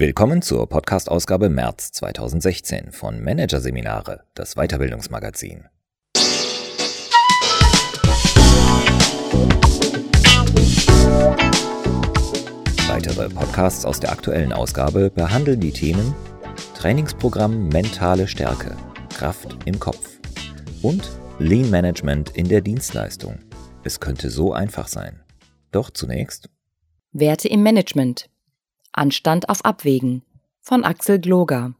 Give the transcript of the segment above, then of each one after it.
Willkommen zur Podcast-Ausgabe März 2016 von Managerseminare, das Weiterbildungsmagazin. Weitere Podcasts aus der aktuellen Ausgabe behandeln die Themen Trainingsprogramm Mentale Stärke, Kraft im Kopf und Lean Management in der Dienstleistung. Es könnte so einfach sein. Doch zunächst Werte im Management Anstand auf Abwägen von Axel Gloger.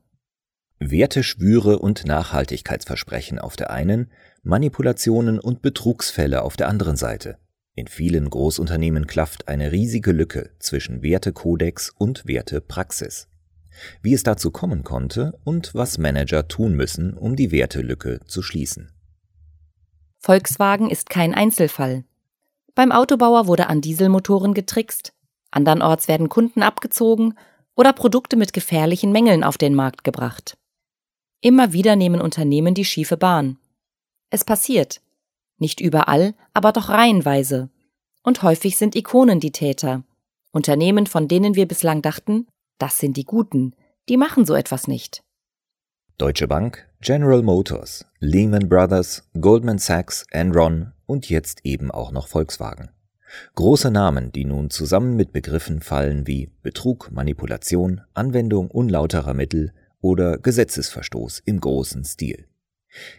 Werteschwüre und Nachhaltigkeitsversprechen auf der einen, Manipulationen und Betrugsfälle auf der anderen Seite. In vielen Großunternehmen klafft eine riesige Lücke zwischen Wertekodex und Wertepraxis. Wie es dazu kommen konnte und was Manager tun müssen, um die Wertelücke zu schließen. Volkswagen ist kein Einzelfall. Beim Autobauer wurde an Dieselmotoren getrickst, Andernorts werden Kunden abgezogen oder Produkte mit gefährlichen Mängeln auf den Markt gebracht. Immer wieder nehmen Unternehmen die schiefe Bahn. Es passiert. Nicht überall, aber doch reihenweise. Und häufig sind Ikonen die Täter. Unternehmen, von denen wir bislang dachten, das sind die Guten, die machen so etwas nicht. Deutsche Bank, General Motors, Lehman Brothers, Goldman Sachs, Enron und jetzt eben auch noch Volkswagen. Große Namen, die nun zusammen mit Begriffen fallen wie Betrug, Manipulation, Anwendung unlauterer Mittel oder Gesetzesverstoß im großen Stil.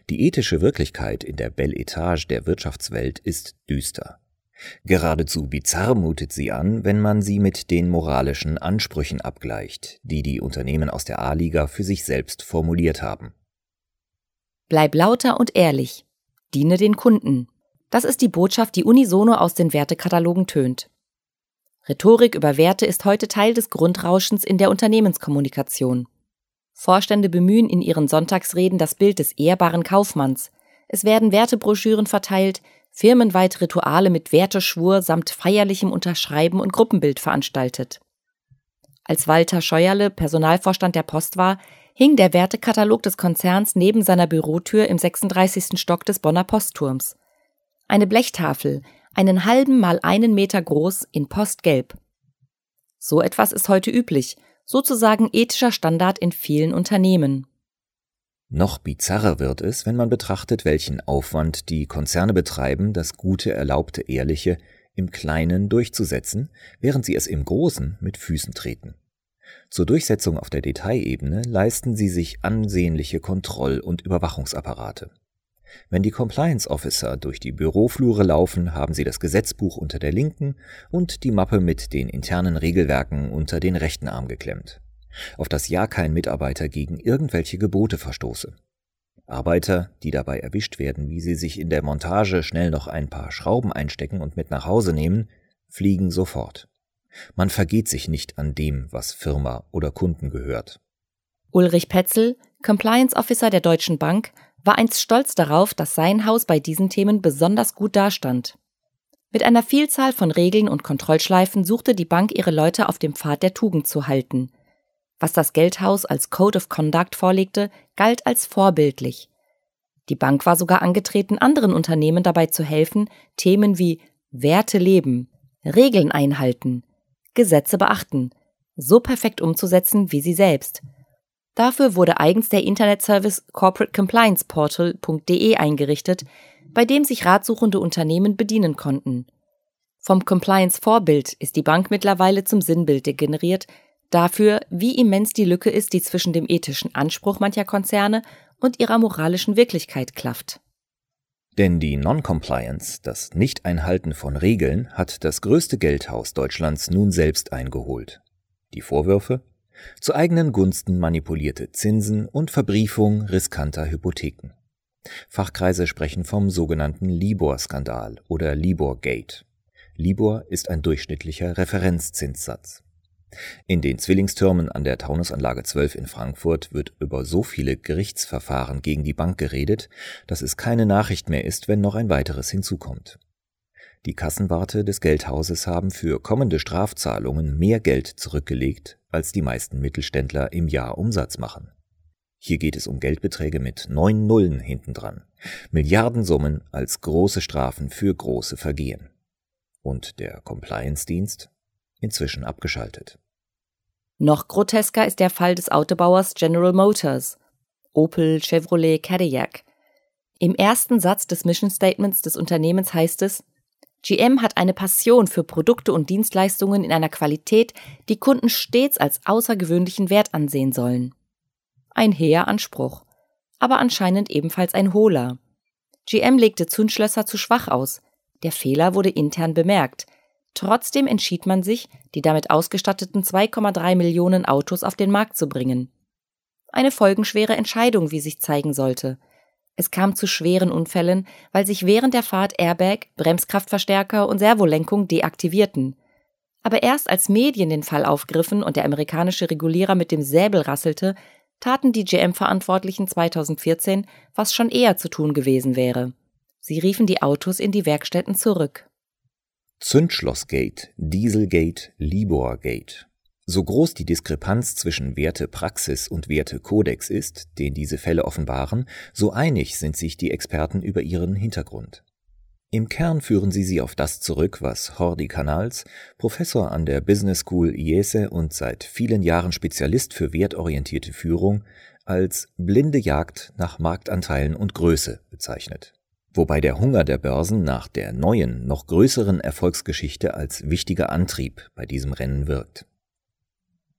Die ethische Wirklichkeit in der Belle Etage der Wirtschaftswelt ist düster. Geradezu bizarr mutet sie an, wenn man sie mit den moralischen Ansprüchen abgleicht, die die Unternehmen aus der A-Liga für sich selbst formuliert haben. Bleib lauter und ehrlich. Diene den Kunden. Das ist die Botschaft, die unisono aus den Wertekatalogen tönt. Rhetorik über Werte ist heute Teil des Grundrauschens in der Unternehmenskommunikation. Vorstände bemühen in ihren Sonntagsreden das Bild des ehrbaren Kaufmanns. Es werden Wertebroschüren verteilt, firmenweit Rituale mit Werteschwur samt feierlichem Unterschreiben und Gruppenbild veranstaltet. Als Walter Scheuerle Personalvorstand der Post war, hing der Wertekatalog des Konzerns neben seiner Bürotür im 36. Stock des Bonner Postturms eine Blechtafel, einen halben mal einen Meter groß in Postgelb. So etwas ist heute üblich, sozusagen ethischer Standard in vielen Unternehmen. Noch bizarrer wird es, wenn man betrachtet, welchen Aufwand die Konzerne betreiben, das gute, erlaubte, ehrliche im Kleinen durchzusetzen, während sie es im Großen mit Füßen treten. Zur Durchsetzung auf der Detailebene leisten sie sich ansehnliche Kontroll- und Überwachungsapparate. Wenn die Compliance Officer durch die Büroflure laufen, haben sie das Gesetzbuch unter der linken und die Mappe mit den internen Regelwerken unter den rechten Arm geklemmt, auf das ja kein Mitarbeiter gegen irgendwelche Gebote verstoße. Arbeiter, die dabei erwischt werden, wie sie sich in der Montage schnell noch ein paar Schrauben einstecken und mit nach Hause nehmen, fliegen sofort. Man vergeht sich nicht an dem, was Firma oder Kunden gehört. Ulrich Petzel, Compliance Officer der Deutschen Bank, war einst stolz darauf, dass sein Haus bei diesen Themen besonders gut dastand. Mit einer Vielzahl von Regeln und Kontrollschleifen suchte die Bank ihre Leute auf dem Pfad der Tugend zu halten. Was das Geldhaus als Code of Conduct vorlegte, galt als vorbildlich. Die Bank war sogar angetreten, anderen Unternehmen dabei zu helfen, Themen wie Werte leben, Regeln einhalten, Gesetze beachten, so perfekt umzusetzen wie sie selbst – Dafür wurde eigens der Internetservice corporatecomplianceportal.de eingerichtet, bei dem sich ratsuchende Unternehmen bedienen konnten. Vom Compliance-Vorbild ist die Bank mittlerweile zum Sinnbild degeneriert, dafür, wie immens die Lücke ist, die zwischen dem ethischen Anspruch mancher Konzerne und ihrer moralischen Wirklichkeit klafft. Denn die Non-Compliance, das Nicht-Einhalten von Regeln, hat das größte Geldhaus Deutschlands nun selbst eingeholt. Die Vorwürfe? Zu eigenen Gunsten manipulierte Zinsen und Verbriefung riskanter Hypotheken. Fachkreise sprechen vom sogenannten Libor-Skandal oder Libor-Gate. Libor ist ein durchschnittlicher Referenzzinssatz. In den Zwillingstürmen an der Taunusanlage 12 in Frankfurt wird über so viele Gerichtsverfahren gegen die Bank geredet, dass es keine Nachricht mehr ist, wenn noch ein weiteres hinzukommt. Die Kassenwarte des Geldhauses haben für kommende Strafzahlungen mehr Geld zurückgelegt, als die meisten Mittelständler im Jahr Umsatz machen. Hier geht es um Geldbeträge mit neun Nullen hintendran, Milliardensummen als große Strafen für große Vergehen. Und der Compliance-Dienst? Inzwischen abgeschaltet. Noch grotesker ist der Fall des Autobauers General Motors. Opel, Chevrolet, Cadillac. Im ersten Satz des Mission Statements des Unternehmens heißt es, GM hat eine Passion für Produkte und Dienstleistungen in einer Qualität, die Kunden stets als außergewöhnlichen Wert ansehen sollen. Ein heher Anspruch, aber anscheinend ebenfalls ein hohler. GM legte Zündschlösser zu schwach aus. Der Fehler wurde intern bemerkt. Trotzdem entschied man sich, die damit ausgestatteten 2,3 Millionen Autos auf den Markt zu bringen. Eine folgenschwere Entscheidung, wie sich zeigen sollte – es kam zu schweren Unfällen, weil sich während der Fahrt Airbag, Bremskraftverstärker und Servolenkung deaktivierten. Aber erst als Medien den Fall aufgriffen und der amerikanische Regulierer mit dem Säbel rasselte, taten die GM-Verantwortlichen 2014, was schon eher zu tun gewesen wäre. Sie riefen die Autos in die Werkstätten zurück. Zündschlossgate, Dieselgate, Liborgate. So groß die Diskrepanz zwischen Wertepraxis und Wertekodex ist, den diese Fälle offenbaren, so einig sind sich die Experten über ihren Hintergrund. Im Kern führen sie sie auf das zurück, was Hordi Canals, Professor an der Business School IESE und seit vielen Jahren Spezialist für wertorientierte Führung, als blinde Jagd nach Marktanteilen und Größe bezeichnet. Wobei der Hunger der Börsen nach der neuen, noch größeren Erfolgsgeschichte als wichtiger Antrieb bei diesem Rennen wirkt.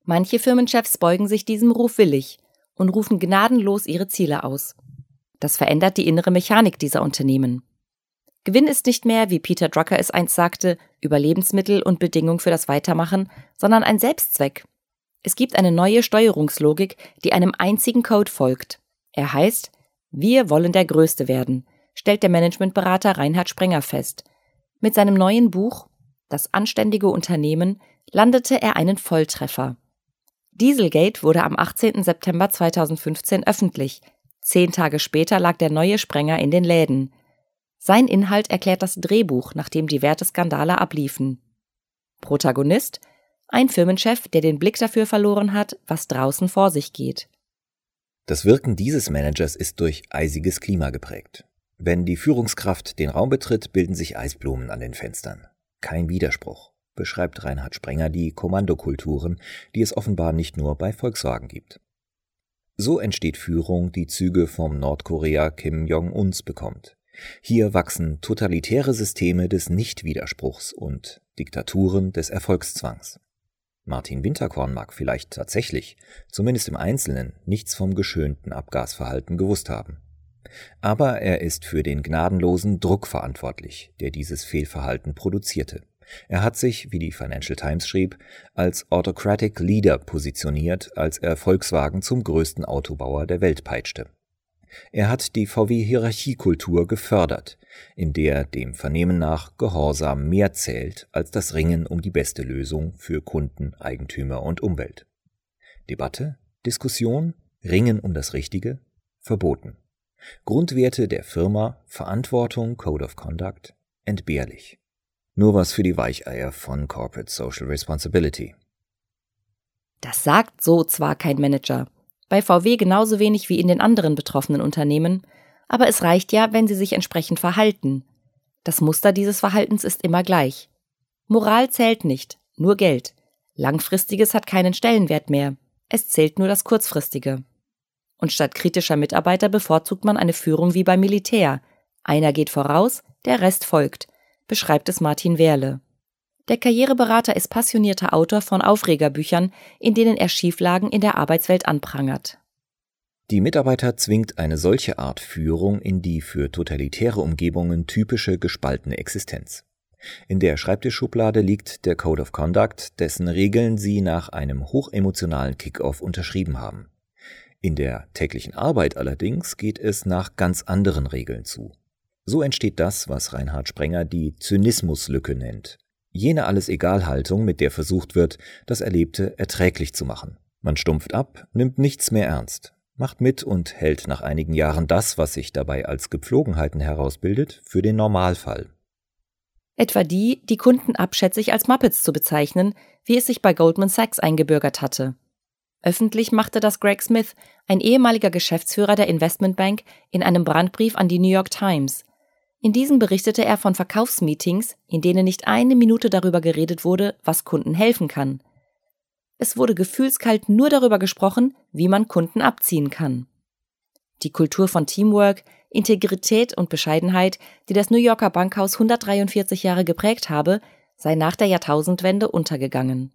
Manche Firmenchefs beugen sich diesem Ruf willig und rufen gnadenlos ihre Ziele aus. Das verändert die innere Mechanik dieser Unternehmen. Gewinn ist nicht mehr, wie Peter Drucker es einst sagte, Überlebensmittel und Bedingung für das Weitermachen, sondern ein Selbstzweck. Es gibt eine neue Steuerungslogik, die einem einzigen Code folgt. Er heißt, wir wollen der Größte werden, stellt der Managementberater Reinhard Sprenger fest. Mit seinem neuen Buch Das anständige Unternehmen landete er einen Volltreffer. Dieselgate wurde am 18. September 2015 öffentlich. Zehn Tage später lag der neue Sprenger in den Läden. Sein Inhalt erklärt das Drehbuch, nachdem die Werteskandale abliefen. Protagonist? Ein Firmenchef, der den Blick dafür verloren hat, was draußen vor sich geht. Das Wirken dieses Managers ist durch eisiges Klima geprägt. Wenn die Führungskraft den Raum betritt, bilden sich Eisblumen an den Fenstern. Kein Widerspruch beschreibt Reinhard Sprenger die Kommandokulturen, die es offenbar nicht nur bei Volkswagen gibt. So entsteht Führung, die Züge vom Nordkorea Kim Jong-uns bekommt. Hier wachsen totalitäre Systeme des Nichtwiderspruchs und Diktaturen des Erfolgszwangs. Martin Winterkorn mag vielleicht tatsächlich, zumindest im Einzelnen, nichts vom geschönten Abgasverhalten gewusst haben. Aber er ist für den gnadenlosen Druck verantwortlich, der dieses Fehlverhalten produzierte. Er hat sich, wie die Financial Times schrieb, als Autocratic Leader positioniert, als er Volkswagen zum größten Autobauer der Welt peitschte. Er hat die VW-Hierarchiekultur gefördert, in der dem Vernehmen nach Gehorsam mehr zählt als das Ringen um die beste Lösung für Kunden, Eigentümer und Umwelt. Debatte, Diskussion, Ringen um das Richtige, verboten. Grundwerte der Firma, Verantwortung, Code of Conduct, entbehrlich. Nur was für die Weicheier von Corporate Social Responsibility. Das sagt so zwar kein Manager, bei VW genauso wenig wie in den anderen betroffenen Unternehmen, aber es reicht ja, wenn sie sich entsprechend verhalten. Das Muster dieses Verhaltens ist immer gleich. Moral zählt nicht, nur Geld. Langfristiges hat keinen Stellenwert mehr. Es zählt nur das Kurzfristige. Und statt kritischer Mitarbeiter bevorzugt man eine Führung wie beim Militär. Einer geht voraus, der Rest folgt beschreibt es Martin Wehrle. Der Karriereberater ist passionierter Autor von Aufregerbüchern, in denen er Schieflagen in der Arbeitswelt anprangert. Die Mitarbeiter zwingt eine solche Art Führung in die für totalitäre Umgebungen typische gespaltene Existenz. In der Schreibtischschublade liegt der Code of Conduct, dessen Regeln sie nach einem hochemotionalen Kickoff unterschrieben haben. In der täglichen Arbeit allerdings geht es nach ganz anderen Regeln zu. So entsteht das, was Reinhard Sprenger die Zynismuslücke nennt. Jene Alles-Egal-Haltung, mit der versucht wird, das Erlebte erträglich zu machen. Man stumpft ab, nimmt nichts mehr ernst, macht mit und hält nach einigen Jahren das, was sich dabei als Gepflogenheiten herausbildet, für den Normalfall. Etwa die, die Kunden abschätzig als Muppets zu bezeichnen, wie es sich bei Goldman Sachs eingebürgert hatte. Öffentlich machte das Greg Smith, ein ehemaliger Geschäftsführer der Investmentbank, in einem Brandbrief an die New York Times, in diesem berichtete er von Verkaufsmeetings, in denen nicht eine Minute darüber geredet wurde, was Kunden helfen kann. Es wurde gefühlskalt nur darüber gesprochen, wie man Kunden abziehen kann. Die Kultur von Teamwork, Integrität und Bescheidenheit, die das New Yorker Bankhaus 143 Jahre geprägt habe, sei nach der Jahrtausendwende untergegangen.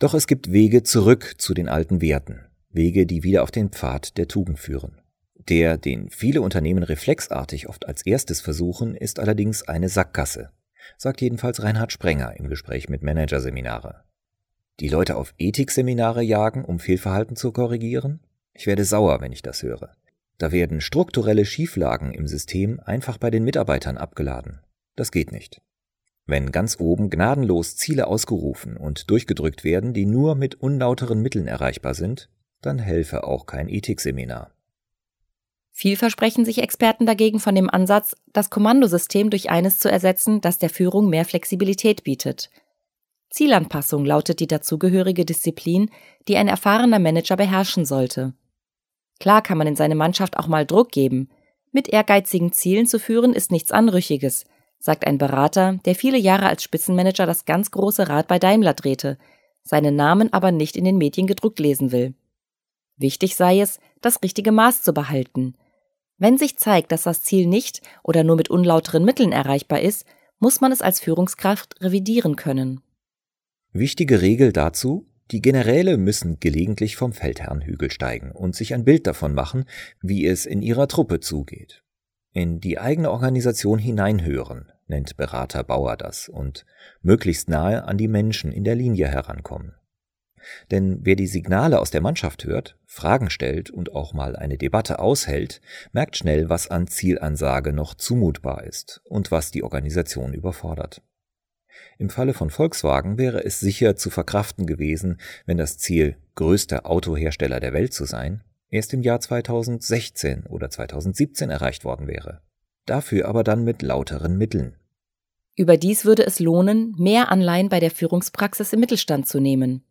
Doch es gibt Wege zurück zu den alten Werten, Wege, die wieder auf den Pfad der Tugend führen. Der, den viele Unternehmen reflexartig oft als erstes versuchen, ist allerdings eine Sackgasse, sagt jedenfalls Reinhard Sprenger im Gespräch mit Managerseminare. Die Leute auf Ethikseminare jagen, um Fehlverhalten zu korrigieren? Ich werde sauer, wenn ich das höre. Da werden strukturelle Schieflagen im System einfach bei den Mitarbeitern abgeladen. Das geht nicht. Wenn ganz oben gnadenlos Ziele ausgerufen und durchgedrückt werden, die nur mit unlauteren Mitteln erreichbar sind, dann helfe auch kein Ethikseminar. Viel versprechen sich Experten dagegen von dem Ansatz, das Kommandosystem durch eines zu ersetzen, das der Führung mehr Flexibilität bietet. Zielanpassung lautet die dazugehörige Disziplin, die ein erfahrener Manager beherrschen sollte. Klar kann man in seine Mannschaft auch mal Druck geben. Mit ehrgeizigen Zielen zu führen ist nichts Anrüchiges, sagt ein Berater, der viele Jahre als Spitzenmanager das ganz große Rad bei Daimler drehte, seinen Namen aber nicht in den Medien gedruckt lesen will. Wichtig sei es, das richtige Maß zu behalten. Wenn sich zeigt, dass das Ziel nicht oder nur mit unlauteren Mitteln erreichbar ist, muss man es als Führungskraft revidieren können. Wichtige Regel dazu, die Generäle müssen gelegentlich vom Feldherrnhügel steigen und sich ein Bild davon machen, wie es in ihrer Truppe zugeht. In die eigene Organisation hineinhören, nennt Berater Bauer das, und möglichst nahe an die Menschen in der Linie herankommen. Denn wer die Signale aus der Mannschaft hört, Fragen stellt und auch mal eine Debatte aushält, merkt schnell, was an Zielansage noch zumutbar ist und was die Organisation überfordert. Im Falle von Volkswagen wäre es sicher zu verkraften gewesen, wenn das Ziel, größter Autohersteller der Welt zu sein, erst im Jahr 2016 oder 2017 erreicht worden wäre. Dafür aber dann mit lauteren Mitteln. Überdies würde es lohnen, mehr Anleihen bei der Führungspraxis im Mittelstand zu nehmen.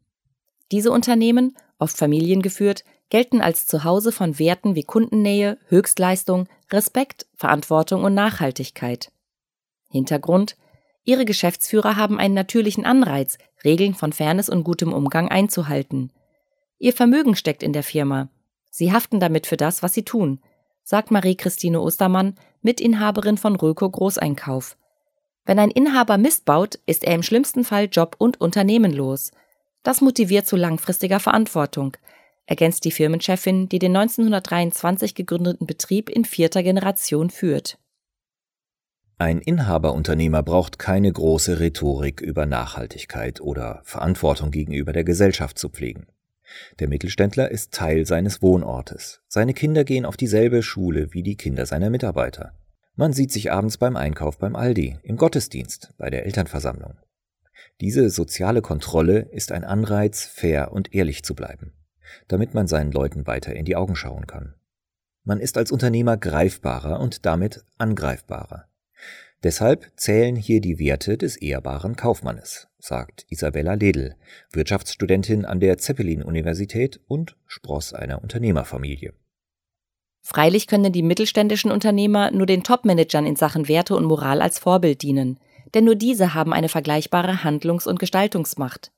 Diese Unternehmen, oft familiengeführt, gelten als Zuhause von Werten wie Kundennähe, Höchstleistung, Respekt, Verantwortung und Nachhaltigkeit. Hintergrund Ihre Geschäftsführer haben einen natürlichen Anreiz, Regeln von Fairness und gutem Umgang einzuhalten. Ihr Vermögen steckt in der Firma. Sie haften damit für das, was sie tun, sagt Marie-Christine Ostermann, Mitinhaberin von Röko Großeinkauf. Wenn ein Inhaber Mist baut, ist er im schlimmsten Fall Job und Unternehmen los. Das motiviert zu langfristiger Verantwortung, ergänzt die Firmenchefin, die den 1923 gegründeten Betrieb in vierter Generation führt. Ein Inhaberunternehmer braucht keine große Rhetorik über Nachhaltigkeit oder Verantwortung gegenüber der Gesellschaft zu pflegen. Der Mittelständler ist Teil seines Wohnortes. Seine Kinder gehen auf dieselbe Schule wie die Kinder seiner Mitarbeiter. Man sieht sich abends beim Einkauf beim Aldi, im Gottesdienst, bei der Elternversammlung. Diese soziale Kontrolle ist ein Anreiz, fair und ehrlich zu bleiben, damit man seinen Leuten weiter in die Augen schauen kann. Man ist als Unternehmer greifbarer und damit angreifbarer. Deshalb zählen hier die Werte des ehrbaren Kaufmannes, sagt Isabella Ledl, Wirtschaftsstudentin an der Zeppelin-Universität und Spross einer Unternehmerfamilie. Freilich können die mittelständischen Unternehmer nur den Topmanagern in Sachen Werte und Moral als Vorbild dienen, denn nur diese haben eine vergleichbare Handlungs- und Gestaltungsmacht.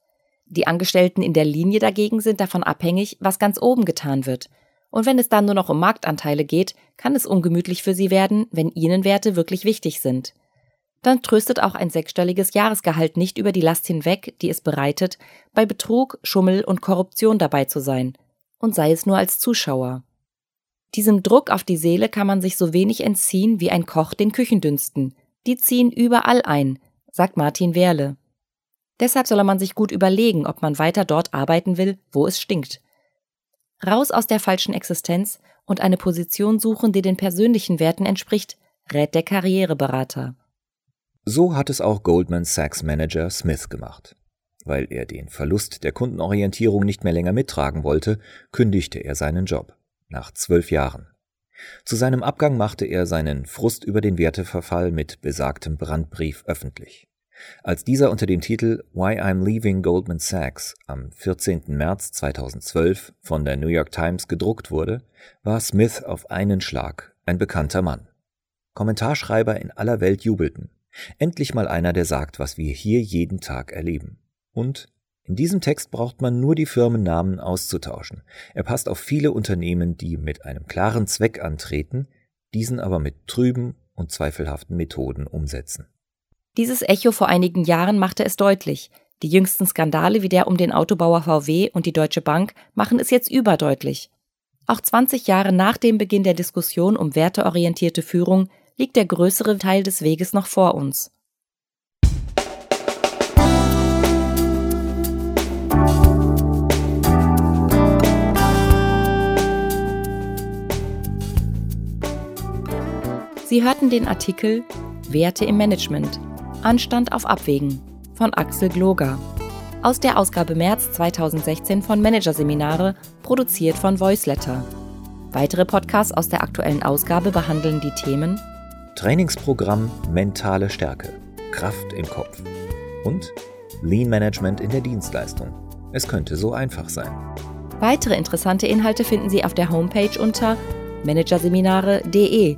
Die Angestellten in der Linie dagegen sind davon abhängig, was ganz oben getan wird und wenn es dann nur noch um Marktanteile geht, kann es ungemütlich für sie werden, wenn ihnen Werte wirklich wichtig sind. Dann tröstet auch ein sechsstelliges Jahresgehalt nicht über die Last hinweg, die es bereitet, bei Betrug, Schummel und Korruption dabei zu sein, und sei es nur als Zuschauer. Diesem Druck auf die Seele kann man sich so wenig entziehen wie ein Koch den Küchendünsten. Die ziehen überall ein, sagt Martin Werle. Deshalb solle man sich gut überlegen, ob man weiter dort arbeiten will, wo es stinkt. Raus aus der falschen Existenz und eine Position suchen, die den persönlichen Werten entspricht, rät der Karriereberater. So hat es auch Goldman Sachs Manager Smith gemacht. Weil er den Verlust der Kundenorientierung nicht mehr länger mittragen wollte, kündigte er seinen Job. Nach zwölf Jahren. Zu seinem Abgang machte er seinen Frust über den Werteverfall mit besagtem Brandbrief öffentlich. Als dieser unter dem Titel Why I'm Leaving Goldman Sachs am 14. März 2012 von der New York Times gedruckt wurde, war Smith auf einen Schlag ein bekannter Mann. Kommentarschreiber in aller Welt jubelten. Endlich mal einer, der sagt, was wir hier jeden Tag erleben. Und In diesem Text braucht man nur die Firmennamen auszutauschen. Er passt auf viele Unternehmen, die mit einem klaren Zweck antreten, diesen aber mit trüben und zweifelhaften Methoden umsetzen. Dieses Echo vor einigen Jahren machte es deutlich. Die jüngsten Skandale wie der um den Autobauer VW und die Deutsche Bank machen es jetzt überdeutlich. Auch 20 Jahre nach dem Beginn der Diskussion um werteorientierte Führung liegt der größere Teil des Weges noch vor uns. Sie hörten den Artikel Werte im Management. Anstand auf Abwägen von Axel Gloger. Aus der Ausgabe März 2016 von Managerseminare, produziert von Voiceletter. Weitere Podcasts aus der aktuellen Ausgabe behandeln die Themen Trainingsprogramm Mentale Stärke, Kraft im Kopf und Lean Management in der Dienstleistung. Es könnte so einfach sein. Weitere interessante Inhalte finden Sie auf der Homepage unter managerseminare.de